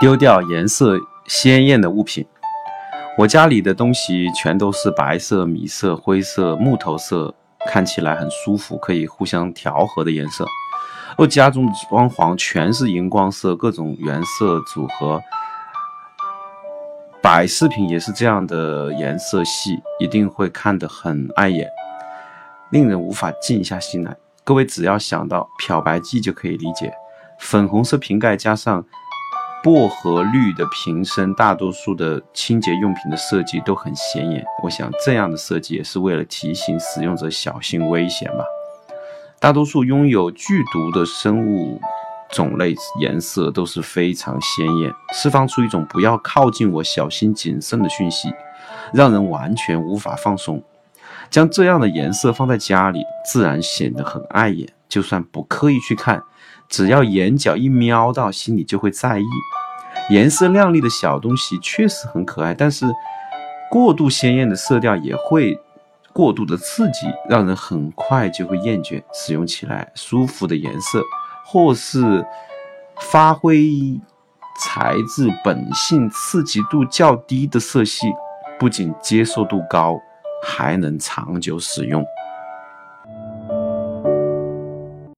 丢掉颜色鲜艳的物品。我家里的东西全都是白色、米色、灰色、木头色，看起来很舒服，可以互相调和的颜色。我家中的装潢全是荧光色，各种原色组合。摆饰品也是这样的颜色系，一定会看得很碍眼，令人无法静下心来。各位只要想到漂白剂就可以理解，粉红色瓶盖加上薄荷绿的瓶身，大多数的清洁用品的设计都很显眼。我想这样的设计也是为了提醒使用者小心危险吧。大多数拥有剧毒的生物。种类、颜色都是非常鲜艳，释放出一种不要靠近我、小心谨慎的讯息，让人完全无法放松。将这样的颜色放在家里，自然显得很碍眼。就算不刻意去看，只要眼角一瞄到，心里就会在意。颜色亮丽的小东西确实很可爱，但是过度鲜艳的色调也会过度的刺激，让人很快就会厌倦。使用起来舒服的颜色。或是发挥材质本性、刺激度较低的色系，不仅接受度高，还能长久使用。